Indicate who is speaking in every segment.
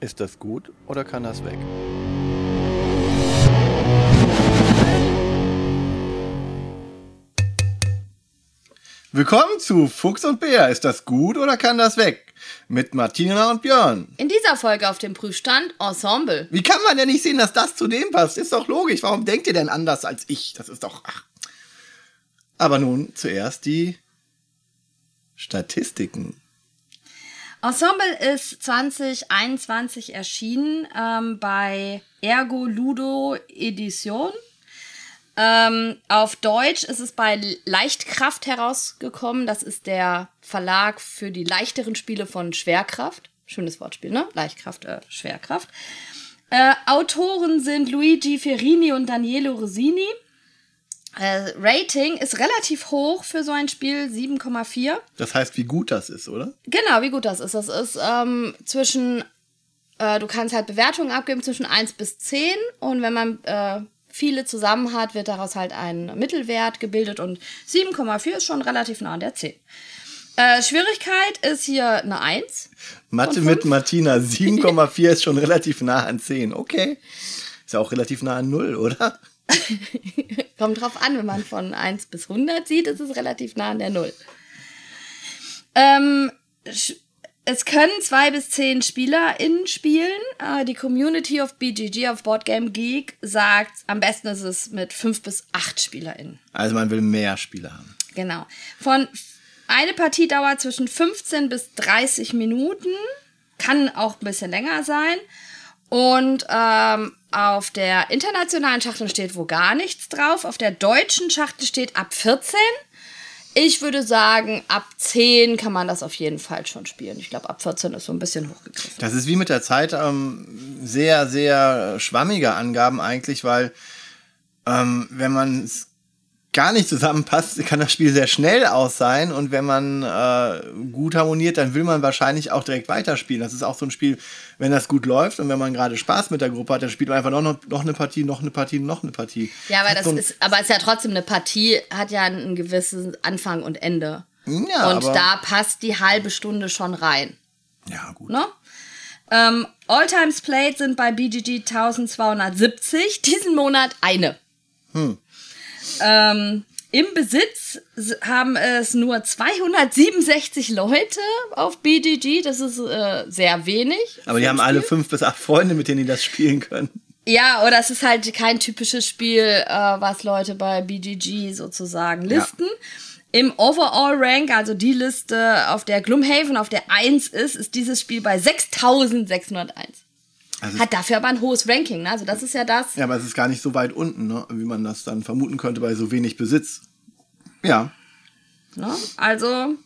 Speaker 1: Ist das gut oder kann das weg? Willkommen zu Fuchs und Bär. Ist das gut oder kann das weg? Mit Martina und Björn.
Speaker 2: In dieser Folge auf dem Prüfstand Ensemble.
Speaker 1: Wie kann man denn nicht sehen, dass das zu dem passt? Ist doch logisch. Warum denkt ihr denn anders als ich? Das ist doch. Ach. Aber nun zuerst die Statistiken.
Speaker 2: Ensemble ist 2021 erschienen ähm, bei Ergo Ludo Edition. Ähm, auf Deutsch ist es bei Leichtkraft herausgekommen. Das ist der Verlag für die leichteren Spiele von Schwerkraft. Schönes Wortspiel, ne? Leichtkraft, äh, Schwerkraft. Äh, Autoren sind Luigi Ferrini und Daniele Rosini. Äh, Rating ist relativ hoch für so ein Spiel, 7,4.
Speaker 1: Das heißt, wie gut das ist, oder?
Speaker 2: Genau, wie gut das ist. Das ist ähm, zwischen, äh, du kannst halt Bewertungen abgeben zwischen 1 bis 10 und wenn man äh, viele zusammen hat, wird daraus halt ein Mittelwert gebildet und 7,4 ist schon relativ nah an der 10. Äh, Schwierigkeit ist hier eine 1.
Speaker 1: Mathe mit Martina, 7,4 ist schon relativ nah an 10. Okay. Ist ja auch relativ nah an 0, oder?
Speaker 2: Kommt drauf an, wenn man von 1 bis 100 sieht, ist es relativ nah an der 0. Ähm, es können zwei bis zehn SpielerInnen spielen. Äh, die Community of BGG auf Boardgame Geek sagt, am besten ist es mit fünf bis acht SpielerInnen.
Speaker 1: Also man will mehr Spieler haben.
Speaker 2: Genau. Von eine Partie dauert zwischen 15 bis 30 Minuten. Kann auch ein bisschen länger sein. Und ähm, auf der internationalen Schachtel steht wo gar nichts drauf. Auf der deutschen Schachtel steht ab 14. Ich würde sagen, ab 10 kann man das auf jeden Fall schon spielen. Ich glaube, ab 14 ist so ein bisschen hochgegriffen.
Speaker 1: Das ist wie mit der Zeit ähm, sehr, sehr schwammige Angaben eigentlich, weil ähm, wenn man es gar nicht zusammenpasst, kann das Spiel sehr schnell aus sein. Und wenn man äh, gut harmoniert, dann will man wahrscheinlich auch direkt weiterspielen. Das ist auch so ein Spiel, wenn das gut läuft und wenn man gerade Spaß mit der Gruppe hat, dann spielt man einfach noch, noch, noch eine Partie, noch eine Partie, noch eine Partie.
Speaker 2: Ja, aber das, so ist, aber ist ja trotzdem eine Partie, hat ja einen gewissen Anfang und Ende.
Speaker 1: Ja,
Speaker 2: und da passt die halbe Stunde schon rein.
Speaker 1: Ja, gut.
Speaker 2: Ne? Ähm, All-Times Played sind bei BGG 1270, diesen Monat eine.
Speaker 1: Hm.
Speaker 2: Ähm, Im Besitz haben es nur 267 Leute auf BGG. Das ist äh, sehr wenig.
Speaker 1: Aber die haben alle fünf bis acht Freunde, mit denen die das spielen können.
Speaker 2: Ja, oder es ist halt kein typisches Spiel, äh, was Leute bei BGG sozusagen listen. Ja. Im Overall Rank, also die Liste, auf der Gloomhaven auf der 1 ist, ist dieses Spiel bei 6601. Also Hat dafür aber ein hohes Ranking, ne? Also das ist ja das.
Speaker 1: Ja, aber es ist gar nicht so weit unten, ne? wie man das dann vermuten könnte bei so wenig Besitz. Ja.
Speaker 2: Ne? Also,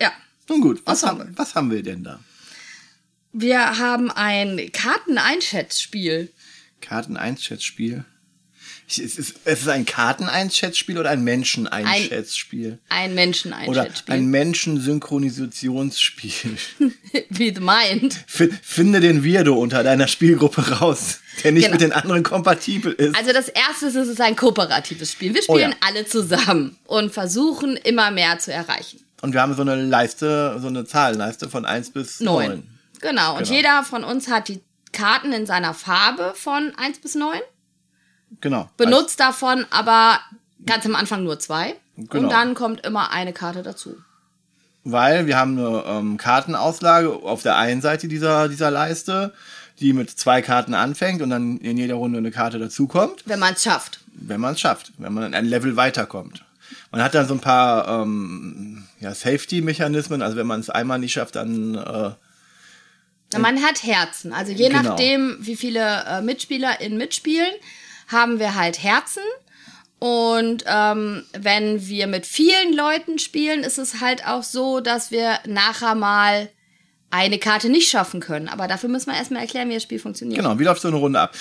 Speaker 2: ja.
Speaker 1: Nun gut, was, haben, wir? was haben wir denn da?
Speaker 2: Wir haben ein Karteneinschätzspiel.
Speaker 1: Karteneinschätzspiel? Es ist, es ist ein Karteneinschätzspiel oder ein Menscheneinschätzspiel?
Speaker 2: Ein, ein Menscheneinschätzspiel.
Speaker 1: Oder ein Menschensynchronisationsspiel.
Speaker 2: Wie meint.
Speaker 1: Finde den Weirdo unter deiner Spielgruppe raus, der nicht genau. mit den anderen kompatibel ist.
Speaker 2: Also das erste ist, es ist ein kooperatives Spiel. Wir spielen oh ja. alle zusammen und versuchen immer mehr zu erreichen.
Speaker 1: Und wir haben so eine Leiste, so eine Zahlenleiste von 1 bis 9. 9.
Speaker 2: Genau. Und genau. jeder von uns hat die Karten in seiner Farbe von 1 bis 9.
Speaker 1: Genau.
Speaker 2: Benutzt also, davon aber ganz am Anfang nur zwei. Genau. Und dann kommt immer eine Karte dazu.
Speaker 1: Weil wir haben eine ähm, Kartenauslage auf der einen Seite dieser, dieser Leiste, die mit zwei Karten anfängt und dann in jeder Runde eine Karte dazukommt.
Speaker 2: Wenn man es schafft.
Speaker 1: Wenn man es schafft, wenn man ein Level weiterkommt. Man hat dann so ein paar ähm, ja, Safety-Mechanismen, also wenn man es einmal nicht schafft, dann. Äh,
Speaker 2: man hat Herzen. Also je genau. nachdem, wie viele äh, Mitspieler in mitspielen, haben wir halt Herzen. Und ähm, wenn wir mit vielen Leuten spielen, ist es halt auch so, dass wir nachher mal eine Karte nicht schaffen können. Aber dafür müssen wir erstmal erklären, wie das Spiel funktioniert.
Speaker 1: Genau, wie läuft so eine Runde ab?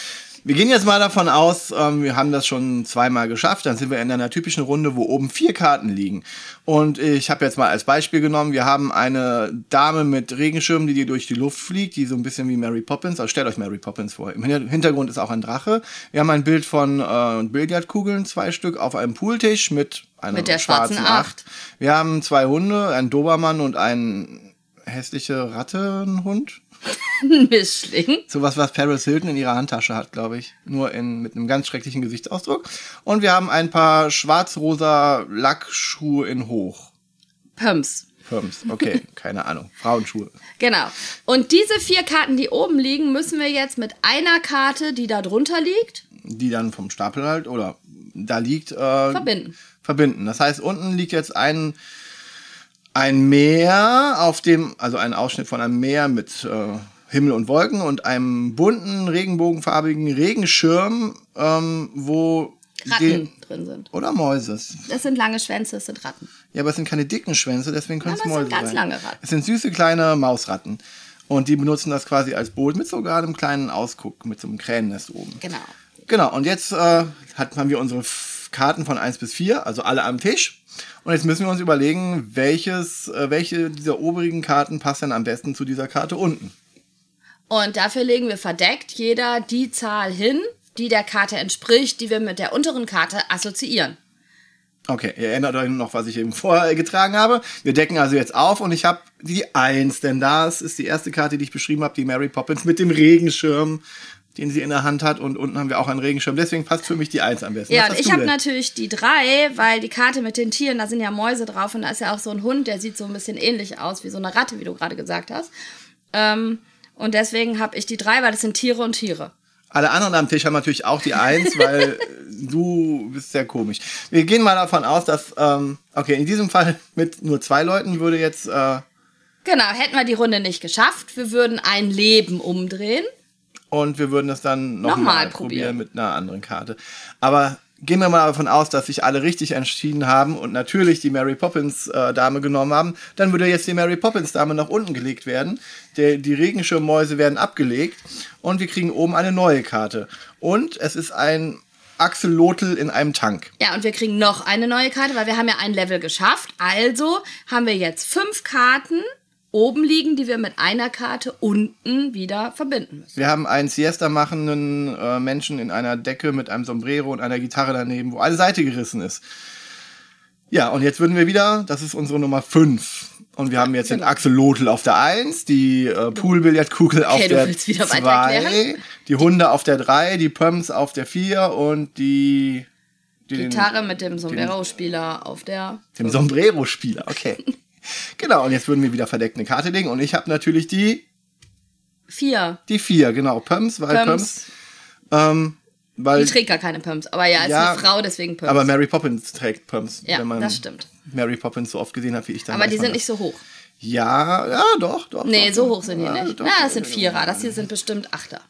Speaker 1: Wir gehen jetzt mal davon aus, ähm, wir haben das schon zweimal geschafft. Dann sind wir in einer typischen Runde, wo oben vier Karten liegen. Und ich habe jetzt mal als Beispiel genommen, wir haben eine Dame mit Regenschirmen, die durch die Luft fliegt, die so ein bisschen wie Mary Poppins, also stellt euch Mary Poppins vor. Im Hintergrund ist auch ein Drache. Wir haben ein Bild von äh, Billardkugeln, zwei Stück, auf einem Pooltisch mit einer
Speaker 2: mit der schwarzen Acht.
Speaker 1: Wir haben zwei Hunde, einen Dobermann und einen hässliche Rattenhund.
Speaker 2: Ein Mischling.
Speaker 1: Sowas, was Paris Hilton in ihrer Handtasche hat, glaube ich. Nur in, mit einem ganz schrecklichen Gesichtsausdruck. Und wir haben ein paar schwarz-rosa Lackschuhe in Hoch.
Speaker 2: Pumps.
Speaker 1: Pumps. Okay, keine Ahnung. Frauenschuhe.
Speaker 2: Genau. Und diese vier Karten, die oben liegen, müssen wir jetzt mit einer Karte, die da drunter liegt,
Speaker 1: Die dann vom Stapel halt, oder da liegt, äh,
Speaker 2: verbinden.
Speaker 1: verbinden. Das heißt, unten liegt jetzt ein, ein Meer, auf dem, also ein Ausschnitt von einem Meer mit äh, Himmel und Wolken und einem bunten, regenbogenfarbigen Regenschirm, ähm, wo
Speaker 2: Ratten drin sind.
Speaker 1: oder Mäuse.
Speaker 2: Das sind lange Schwänze, das sind Ratten.
Speaker 1: Ja, aber es sind keine dicken Schwänze, deswegen können es
Speaker 2: Aber es
Speaker 1: Mäuse
Speaker 2: sind ganz
Speaker 1: sein.
Speaker 2: lange Ratten.
Speaker 1: Es sind süße kleine Mausratten. Und die benutzen das quasi als Boot mit sogar einem kleinen Ausguck, mit so einem Kränennest oben.
Speaker 2: Genau.
Speaker 1: Genau, und jetzt äh, hat, haben wir unsere Karten von 1 bis 4, also alle am Tisch. Und jetzt müssen wir uns überlegen, welches, äh, welche dieser oberigen Karten passt denn am besten zu dieser Karte unten.
Speaker 2: Und dafür legen wir verdeckt jeder die Zahl hin, die der Karte entspricht, die wir mit der unteren Karte assoziieren.
Speaker 1: Okay, ihr erinnert euch noch, was ich eben vorher getragen habe. Wir decken also jetzt auf und ich habe die 1, denn das ist die erste Karte, die ich beschrieben habe, die Mary Poppins mit dem Regenschirm, den sie in der Hand hat. Und unten haben wir auch einen Regenschirm. Deswegen passt für mich die 1 am besten.
Speaker 2: Ja, und ich habe natürlich die drei, weil die Karte mit den Tieren, da sind ja Mäuse drauf und da ist ja auch so ein Hund, der sieht so ein bisschen ähnlich aus wie so eine Ratte, wie du gerade gesagt hast. Ähm, und deswegen habe ich die drei, weil das sind Tiere und Tiere.
Speaker 1: Alle anderen am Tisch haben natürlich auch die Eins, weil du bist sehr komisch. Wir gehen mal davon aus, dass, ähm, okay, in diesem Fall mit nur zwei Leuten würde jetzt, äh,
Speaker 2: Genau, hätten wir die Runde nicht geschafft, wir würden ein Leben umdrehen.
Speaker 1: Und wir würden das dann nochmal
Speaker 2: Nochmal
Speaker 1: mal probieren
Speaker 2: probieren.
Speaker 1: mit einer anderen Karte. Aber gehen wir mal davon aus, dass sich alle richtig entschieden haben und natürlich die Mary Poppins äh, Dame genommen haben, dann würde jetzt die Mary Poppins Dame nach unten gelegt werden. Der, die Regenschirmmäuse werden abgelegt und wir kriegen oben eine neue Karte. Und es ist ein Axolotl in einem Tank.
Speaker 2: Ja, und wir kriegen noch eine neue Karte, weil wir haben ja ein Level geschafft. Also haben wir jetzt fünf Karten oben liegen, die wir mit einer Karte unten wieder verbinden müssen.
Speaker 1: Wir haben einen Siesta machenden äh, Menschen in einer Decke mit einem Sombrero und einer Gitarre daneben, wo eine Seite gerissen ist. Ja, und jetzt würden wir wieder, das ist unsere Nummer 5. Und wir haben jetzt den
Speaker 2: genau.
Speaker 1: Axolotl auf der 1, die äh, Poolbillardkugel auf
Speaker 2: Okay, du
Speaker 1: der
Speaker 2: willst wieder weiter
Speaker 1: 2,
Speaker 2: erklären?
Speaker 1: die Hunde auf der 3, die Pumps auf der 4 und die... die
Speaker 2: Gitarre mit dem Sombrero-Spieler auf der.
Speaker 1: Dem Sombrero-Spieler, okay. genau, und jetzt würden wir wieder verdeckt eine Karte legen. Und ich habe natürlich die,
Speaker 2: Vier.
Speaker 1: die 4, genau, Pumps, weil Pumps, ähm, weil
Speaker 2: Die trägt gar keine Pumps. Aber ja, ist
Speaker 1: Ja,
Speaker 2: eine Frau, deswegen Pumps.
Speaker 1: Aber Mary Poppins trägt Pumps.
Speaker 2: Ja,
Speaker 1: wenn man
Speaker 2: das stimmt.
Speaker 1: Mary Poppins so oft gesehen hat, wie ich dann.
Speaker 2: aber die sind
Speaker 1: das.
Speaker 2: nicht so hoch.
Speaker 1: Ja, ja, doch, doch.
Speaker 2: Nee,
Speaker 1: doch,
Speaker 2: so hoch sind die
Speaker 1: Ja,
Speaker 2: nicht.
Speaker 1: doch.
Speaker 2: Na, das sind Vierer. Das hier sind bestimmt Achter.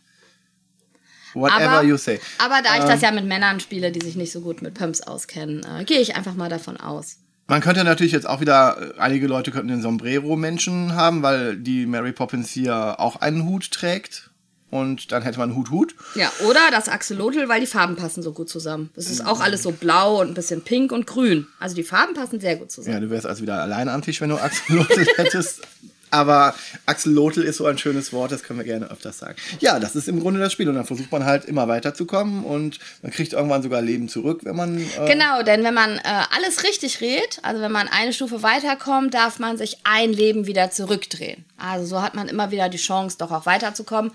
Speaker 1: Whatever
Speaker 2: Aber,
Speaker 1: you say.
Speaker 2: aber da ich
Speaker 1: Ähm.
Speaker 2: das ja mit Männern spiele, die sich nicht so gut mit Pumps auskennen, äh, gehe ich einfach mal davon aus.
Speaker 1: Man könnte natürlich jetzt auch wieder, äh, einige Leute könnten den Sombrero-Menschen haben, weil die Mary Poppins hier auch einen Hut trägt. Und dann hätte man Hut-Hut.
Speaker 2: Ja, oder das Axolotl, weil die Farben passen so gut zusammen. Das ist auch alles so blau und ein bisschen pink und grün. Also die Farben passen sehr gut zusammen.
Speaker 1: Ja, du wärst also wieder alleine am Tisch, wenn du Axolotl hättest. Aber Axolotl ist so ein schönes Wort, das können wir gerne öfters sagen. Ja, das ist im Grunde das Spiel. Und dann versucht man halt immer weiterzukommen und man kriegt irgendwann sogar Leben zurück, wenn man. Äh,
Speaker 2: Genau, denn wenn man äh, alles richtig redet, also wenn man eine Stufe weiterkommt, darf man sich ein Leben wieder zurückdrehen. Also so hat man immer wieder die Chance, doch auch weiterzukommen.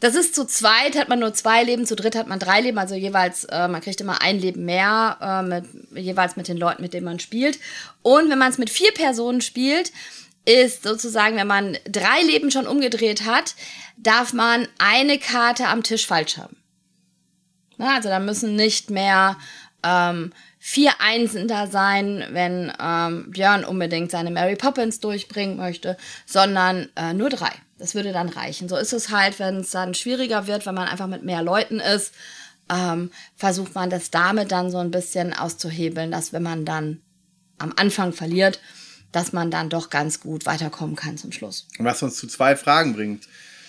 Speaker 2: Das ist zu zweit, hat man nur zwei Leben, zu dritt hat man drei Leben, also jeweils, äh, man kriegt immer ein Leben mehr, äh, mit, jeweils mit den Leuten, mit denen man spielt. Und wenn man es mit vier Personen spielt, ist sozusagen, wenn man drei Leben schon umgedreht hat, darf man eine Karte am Tisch falsch haben. Na, also da müssen nicht mehr ähm, vier Einsen da sein, wenn ähm, Björn unbedingt seine Mary Poppins durchbringen möchte, sondern äh, nur drei. Das würde dann reichen. So ist es halt, wenn es dann schwieriger wird, wenn man einfach mit mehr Leuten ist, ähm, versucht man das damit dann so ein bisschen auszuhebeln, dass wenn man dann am Anfang verliert, dass man dann doch ganz gut weiterkommen kann zum Schluss.
Speaker 1: Was uns zu zwei Fragen bringt.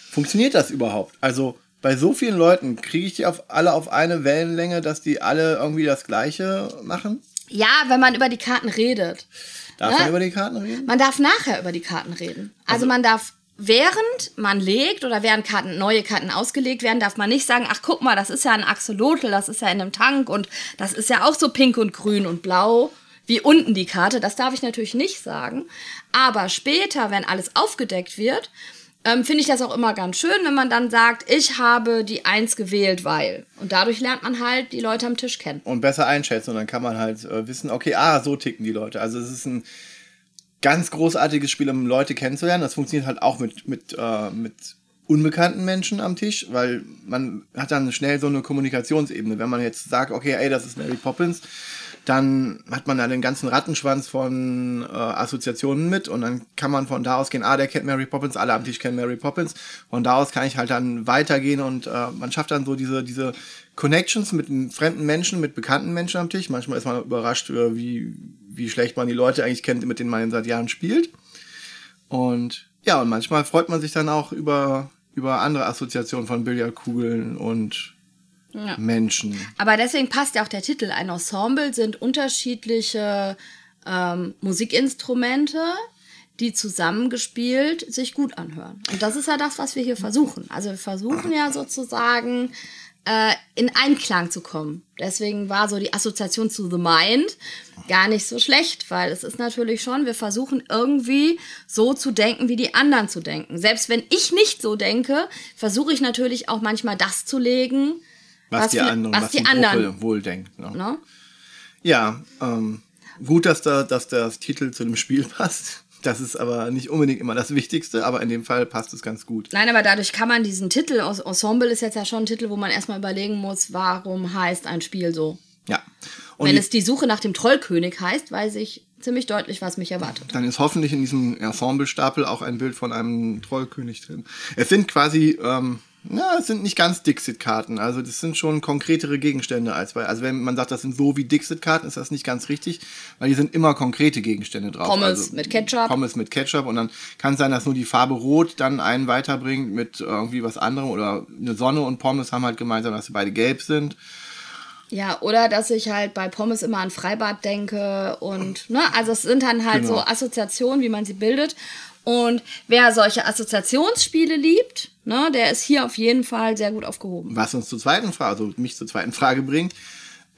Speaker 1: Funktioniert das überhaupt? Also bei so vielen Leuten kriege ich die auf, alle auf eine Wellenlänge, dass die alle irgendwie das Gleiche machen?
Speaker 2: Ja, wenn man über die Karten redet.
Speaker 1: Darf
Speaker 2: Ja.
Speaker 1: man über die Karten reden?
Speaker 2: Man darf nachher über die Karten reden. Also, man darf während man legt oder während Karten, neue Karten ausgelegt werden, darf man nicht sagen, ach guck mal, das ist ja ein Axolotl, das ist ja in einem Tank und das ist ja auch so pink und grün und blau wie unten die Karte. Das darf ich natürlich nicht sagen. Aber später, wenn alles aufgedeckt wird, ähm, finde ich das auch immer ganz schön, wenn man dann sagt, ich habe die Eins gewählt, weil. Und dadurch lernt man halt die Leute am Tisch kennen.
Speaker 1: Und besser einschätzen und dann kann man halt äh, wissen, okay, ah, so ticken die Leute. Also es ist ein ganz großartiges Spiel, um Leute kennenzulernen. Das funktioniert halt auch mit, mit, äh, mit unbekannten Menschen am Tisch, weil man hat dann schnell so eine Kommunikationsebene. Wenn man jetzt sagt, okay, ey, das ist Mary Poppins, dann hat man da den ganzen Rattenschwanz von äh, Assoziationen mit und dann kann man von da aus gehen, ah, der kennt Mary Poppins, alle am Tisch kennen Mary Poppins. Von da aus kann ich halt dann weitergehen und äh, man schafft dann so diese, diese Connections mit fremden Menschen, mit bekannten Menschen am Tisch. Manchmal ist man überrascht, äh, wie, wie schlecht man die Leute eigentlich kennt, mit denen man seit Jahren spielt. Und ja, und manchmal freut man sich dann auch über, über andere Assoziationen von Billardkugeln und ja. Menschen.
Speaker 2: Aber deswegen passt ja auch der Titel. Ein Ensemble sind unterschiedliche ähm, Musikinstrumente, die zusammengespielt sich gut anhören. Und das ist ja das, was wir hier versuchen. Also wir versuchen ja sozusagen äh, in Einklang zu kommen. Deswegen war so die Assoziation zu The Mind gar nicht so schlecht, weil es ist natürlich schon, wir versuchen irgendwie so zu denken, wie die anderen zu denken. Selbst wenn ich nicht so denke, versuche ich natürlich auch manchmal das zu legen,
Speaker 1: was, was die anderen, was, was die, die anderen wohl denkt. Ne? No? Ja, ähm, gut, dass da, dass das Titel zu dem Spiel passt. Das ist aber nicht unbedingt immer das Wichtigste, aber in dem Fall passt es ganz gut.
Speaker 2: Nein, aber dadurch kann man diesen Titel, Ensemble ist jetzt ja schon ein Titel, wo man erstmal überlegen muss, warum heißt ein Spiel so.
Speaker 1: Ja.
Speaker 2: Und Wenn es die Suche nach dem Trollkönig heißt, weiß ich ziemlich deutlich, was mich erwartet.
Speaker 1: Dann ist hoffentlich in diesem Ensemble-Stapel auch ein Bild von einem Trollkönig drin. Es sind quasi ähm, na, es sind nicht ganz Dixit-Karten. Also das sind schon konkretere Gegenstände als bei. Also wenn man sagt, das sind so wie Dixit-Karten, ist das nicht ganz richtig, weil die sind immer konkrete Gegenstände drauf.
Speaker 2: Pommes
Speaker 1: also,
Speaker 2: mit Ketchup.
Speaker 1: Pommes mit Ketchup und dann kann es sein, dass nur die Farbe Rot dann einen weiterbringt mit irgendwie was anderem oder eine Sonne und Pommes haben halt gemeinsam, dass sie beide gelb sind.
Speaker 2: Ja, oder dass ich halt bei Pommes immer an Freibad denke und, ne, also es sind dann halt genau. so Assoziationen, wie man sie bildet. Und wer solche Assoziationsspiele liebt, ne, der ist hier auf jeden Fall sehr gut aufgehoben.
Speaker 1: Was uns zur zweiten Frage, also mich zur zweiten Frage bringt,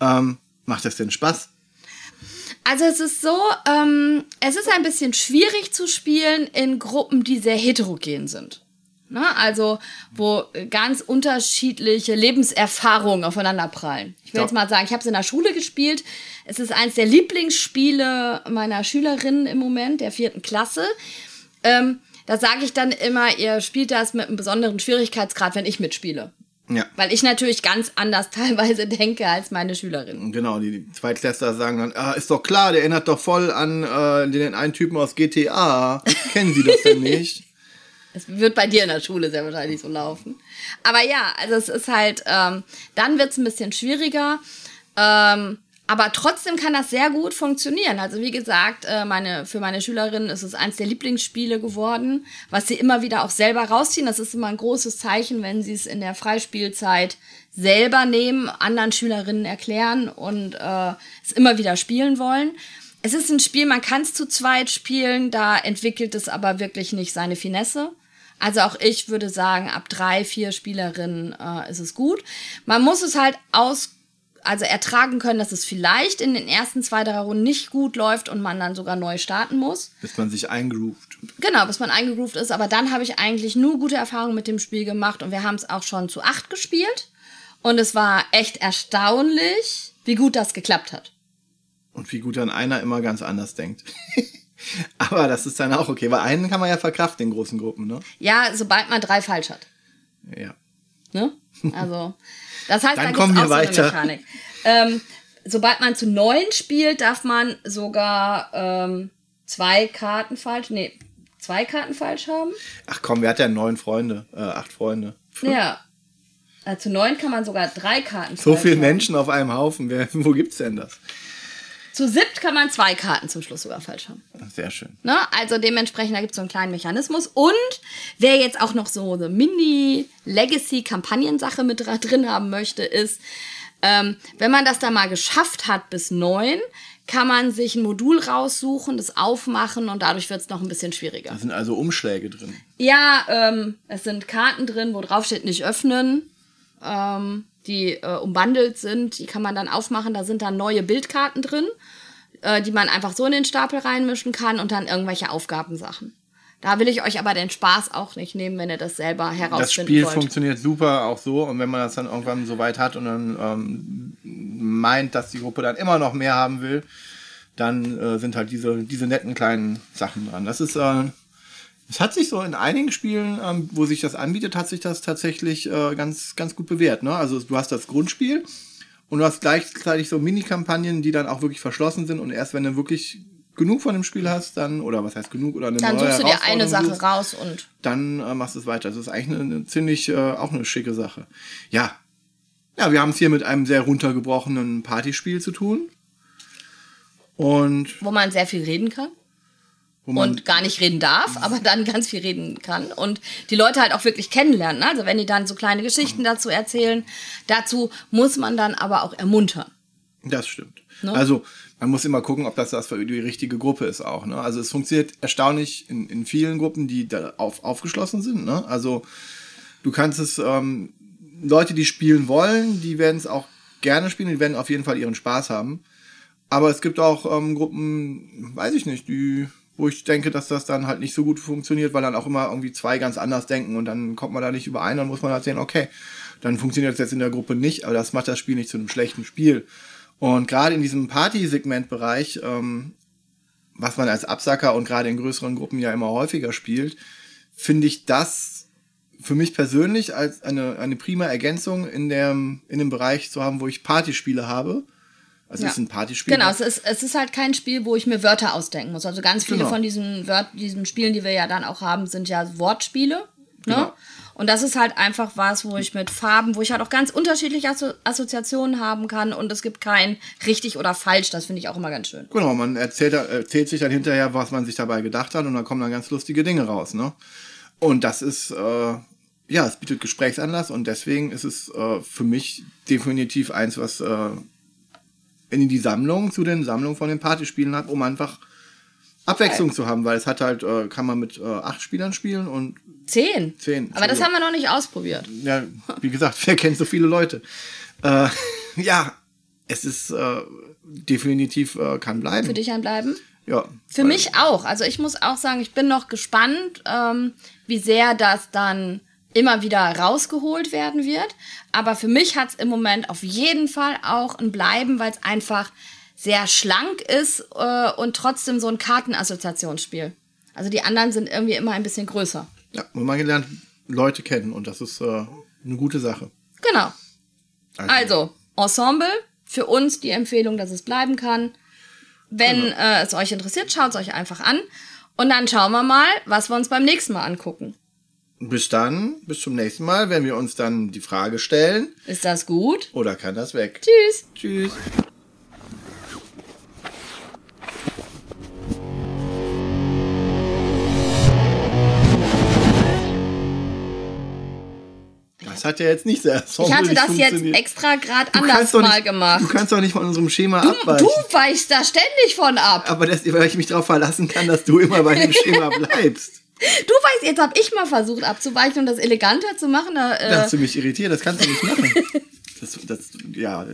Speaker 1: ähm, macht das denn Spaß?
Speaker 2: Also es ist so, ähm, es ist ein bisschen schwierig zu spielen in Gruppen, die sehr heterogen sind. Ne? Also wo ganz unterschiedliche Lebenserfahrungen aufeinander prallen. Ich will ja. jetzt mal sagen, ich habe es in der Schule gespielt. Es ist eins der Lieblingsspiele meiner Schülerinnen im Moment, der vierten Klasse. Ähm, da sage ich dann immer, ihr spielt das mit einem besonderen Schwierigkeitsgrad, wenn ich mitspiele. Ja. Weil ich natürlich ganz anders teilweise denke als meine Schülerinnen.
Speaker 1: Genau, die Zweitklässler sagen dann, ah, ist doch klar, der erinnert doch voll an äh, den einen Typen aus GTA. Kennen Sie das denn nicht?
Speaker 2: Es wird bei dir in der Schule sehr wahrscheinlich so laufen. Aber ja, also es ist halt, ähm, dann wird es ein bisschen schwieriger. Ähm, aber trotzdem kann das sehr gut funktionieren. Also wie gesagt, äh, meine, für meine Schülerinnen ist es eins der Lieblingsspiele geworden, was sie immer wieder auch selber rausziehen. Das ist immer ein großes Zeichen, wenn sie es in der Freispielzeit selber nehmen, anderen Schülerinnen erklären und äh, es immer wieder spielen wollen. Es ist ein Spiel, man kann es zu zweit spielen, da entwickelt es aber wirklich nicht seine Finesse. Also auch ich würde sagen, ab drei, vier Spielerinnen äh, ist es gut. Man muss es halt aus also ertragen können, dass es vielleicht in den ersten zwei, drei Runden nicht gut läuft und man dann sogar neu starten muss.
Speaker 1: Bis man sich eingroovt.
Speaker 2: Genau, bis man eingegroovt ist. Aber dann habe ich eigentlich nur gute Erfahrungen mit dem Spiel gemacht und wir haben es auch schon zu acht gespielt. Und es war echt erstaunlich, wie gut das geklappt hat.
Speaker 1: Und wie gut dann einer immer ganz anders denkt. Aber das ist dann auch okay, weil einen kann man ja verkraften in großen Gruppen, ne?
Speaker 2: Ja, sobald man drei falsch hat.
Speaker 1: Ja.
Speaker 2: Ne? Also. Das heißt,
Speaker 1: dann da kommen wir weiter. So
Speaker 2: ähm, sobald man zu neun spielt, darf man sogar ähm, zwei Karten falsch, nee, zwei Karten falsch haben.
Speaker 1: Ach komm, wer hat ja neun Freunde, äh, acht Freunde.
Speaker 2: Ja. Also zu neun kann man sogar drei Karten
Speaker 1: so falsch haben. So viele Menschen auf einem Haufen, wer, wo gibt's denn das?
Speaker 2: Zu siebt kann man zwei Karten zum Schluss sogar falsch haben.
Speaker 1: Sehr schön.
Speaker 2: Ne? Also dementsprechend, da gibt es so einen kleinen Mechanismus. Und wer jetzt auch noch so eine Mini-Legacy-Kampagnensache mit drin haben möchte, ist, ähm, wenn man das da mal geschafft hat bis neun, kann man sich ein Modul raussuchen, das aufmachen und dadurch wird es noch ein bisschen schwieriger.
Speaker 1: Da sind also Umschläge drin.
Speaker 2: Ja, ähm, es sind Karten drin, wo drauf steht nicht öffnen. Ähm, die äh, umbandelt sind. Die kann man dann aufmachen. Da sind dann neue Bildkarten drin, äh, die man einfach so in den Stapel reinmischen kann und dann irgendwelche Aufgabensachen. Da will ich euch aber den Spaß auch nicht nehmen, wenn ihr das selber herausfinden
Speaker 1: Das Spiel
Speaker 2: wollt.
Speaker 1: funktioniert super auch so und wenn man das dann irgendwann so weit hat und dann ähm, meint, dass die Gruppe dann immer noch mehr haben will, dann äh, sind halt diese, diese netten kleinen Sachen dran. Das ist, äh, es hat sich so in einigen Spielen, ähm, wo sich das anbietet, hat sich das tatsächlich äh, ganz, ganz gut bewährt. Ne? Also du hast das Grundspiel und du hast gleichzeitig so Mini-Kampagnen, die dann auch wirklich verschlossen sind und erst wenn du wirklich genug von dem Spiel hast, dann, oder was heißt genug, oder eine
Speaker 2: Dann
Speaker 1: neue
Speaker 2: suchst du dir eine Sache
Speaker 1: suchst,
Speaker 2: raus und
Speaker 1: dann äh, machst du es weiter. Das ist eigentlich eine, eine ziemlich, äh, auch eine schicke Sache. Ja. Ja, wir haben es hier mit einem sehr runtergebrochenen Partyspiel zu tun. Und
Speaker 2: wo man sehr viel reden kann. Und gar nicht reden darf, aber dann ganz viel reden kann und die Leute halt auch wirklich kennenlernen. ne? Also wenn die dann so kleine Geschichten dazu erzählen, dazu muss man dann aber auch ermuntern.
Speaker 1: das stimmt.
Speaker 2: Ne?
Speaker 1: Also, man muss immer gucken, ob das das für die richtige Gruppe ist auch. Ne? Also es funktioniert erstaunlich in, in vielen Gruppen, die da auf, aufgeschlossen sind. Ne? Also du kannst es, ähm, Leute, die spielen wollen, die werden es auch gerne spielen, die werden auf jeden Fall ihren Spaß haben. Aber es gibt auch ähm, Gruppen, weiß ich nicht, die, wo ich denke, dass das dann halt nicht so gut funktioniert, weil dann auch immer irgendwie zwei ganz anders denken und dann kommt man da nicht überein, dann muss man halt sehen, okay, dann funktioniert es jetzt in der Gruppe nicht, aber das macht das Spiel nicht zu einem schlechten Spiel. Und gerade in diesem Party-Segment-Bereich, ähm, was man als Absacker und gerade in größeren Gruppen ja immer häufiger spielt, finde ich das für mich persönlich als eine, eine prima Ergänzung in, der, in dem Bereich zu haben, wo ich Partyspiele habe. Also
Speaker 2: Ja.
Speaker 1: es ist ein Partyspiel.
Speaker 2: Genau, es ist, es ist halt kein Spiel, wo ich mir Wörter ausdenken muss. Also ganz viele
Speaker 1: Genau.
Speaker 2: von diesen, Wört diesen Spielen, die wir ja dann auch haben, sind ja Wortspiele. Ne?
Speaker 1: Genau.
Speaker 2: Und das ist halt einfach was, wo ich mit Farben, wo ich halt auch ganz unterschiedliche Asso Assoziationen haben kann und es gibt kein richtig oder falsch. Das finde ich auch immer ganz schön.
Speaker 1: Genau, man erzählt, erzählt sich dann hinterher, was man sich dabei gedacht hat und dann kommen dann ganz lustige Dinge raus. Ne? Und das ist, äh, ja, es bietet Gesprächsanlass und deswegen ist es äh, für mich definitiv eins, was äh, in die Sammlung zu den Sammlungen von den Partyspielen hat, um einfach Abwechslung zu haben, weil es hat halt, äh, kann man mit äh, acht Spielern spielen und
Speaker 2: Zehn.
Speaker 1: Zehn,
Speaker 2: Aber das haben wir noch nicht ausprobiert.
Speaker 1: ja, wie gesagt, wer kennt so viele Leute? Äh, ja, es ist äh, definitiv äh, kann bleiben.
Speaker 2: Für dich ein Bleiben?
Speaker 1: Ja.
Speaker 2: Für mich auch. Also ich muss auch sagen, ich bin noch gespannt, ähm, wie sehr das dann immer wieder rausgeholt werden wird. Aber für mich hat es im Moment auf jeden Fall auch ein Bleiben, weil es einfach sehr schlank ist äh, und trotzdem so ein Kartenassoziationsspiel. Also die anderen sind irgendwie immer ein bisschen größer.
Speaker 1: Ja, und man lernt Leute kennen und das ist äh, eine gute Sache.
Speaker 2: Genau. Also, Ensemble, für uns die Empfehlung, dass es bleiben kann. Wenn äh, es euch interessiert, schaut es euch einfach an. Und dann schauen wir mal, was wir uns beim nächsten Mal angucken.
Speaker 1: Bis dann, bis zum nächsten Mal, wenn wir uns dann die Frage stellen,
Speaker 2: Ist das gut?
Speaker 1: oder kann das weg?
Speaker 2: Tschüss.
Speaker 1: Tschüss. Das hat ja jetzt nicht sehr
Speaker 2: Ich hatte das jetzt extra gerade anders mal
Speaker 1: nicht,
Speaker 2: gemacht.
Speaker 1: Du kannst doch nicht von unserem Schema
Speaker 2: Du,
Speaker 1: abweichen.
Speaker 2: du weichst da ständig von ab.
Speaker 1: Aber das, weil ich mich darauf verlassen kann, dass du immer bei dem Schema bleibst.
Speaker 2: Du weißt, jetzt habe ich mal versucht abzuweichen und das eleganter zu machen. Da,
Speaker 1: Da
Speaker 2: äh,
Speaker 1: hast du mich irritiert, das kannst du nicht machen. Das, das, ja,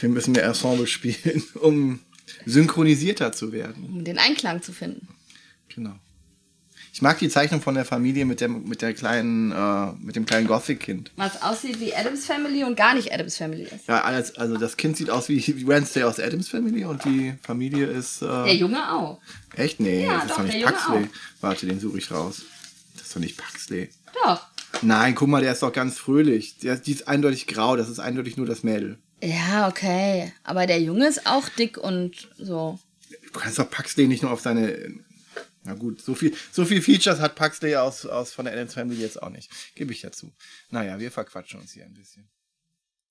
Speaker 1: wir müssen mehr Ensemble spielen, um synchronisierter zu werden.
Speaker 2: um den Einklang zu finden.
Speaker 1: Genau. Ich mag die Zeichnung von der Familie mit dem, mit der kleinen, äh, mit dem kleinen Gothic-Kind.
Speaker 2: Was aussieht wie Adams Family und gar nicht Adams Family ist.
Speaker 1: Ja, alles, also das Kind sieht aus wie Wednesday aus Adams Family und die Familie ist.
Speaker 2: Der
Speaker 1: Äh,
Speaker 2: Junge auch.
Speaker 1: echt? Nee,
Speaker 2: Ja,
Speaker 1: das ist
Speaker 2: doch,
Speaker 1: doch nicht
Speaker 2: der
Speaker 1: Paxley. Warte, den suche ich raus. Das ist doch nicht Paxley.
Speaker 2: Doch.
Speaker 1: Nein, guck mal, der ist doch ganz fröhlich. Der, die ist eindeutig grau, das ist eindeutig nur das Mädel.
Speaker 2: Ja, okay. Aber der Junge ist auch dick und so.
Speaker 1: Du kannst doch Paxley nicht nur auf seine. Na gut, so viel, so viel Features hat Paxley aus, aus von der Adams Family jetzt auch nicht. Gebe ich dazu. Naja, wir verquatschen uns hier ein bisschen.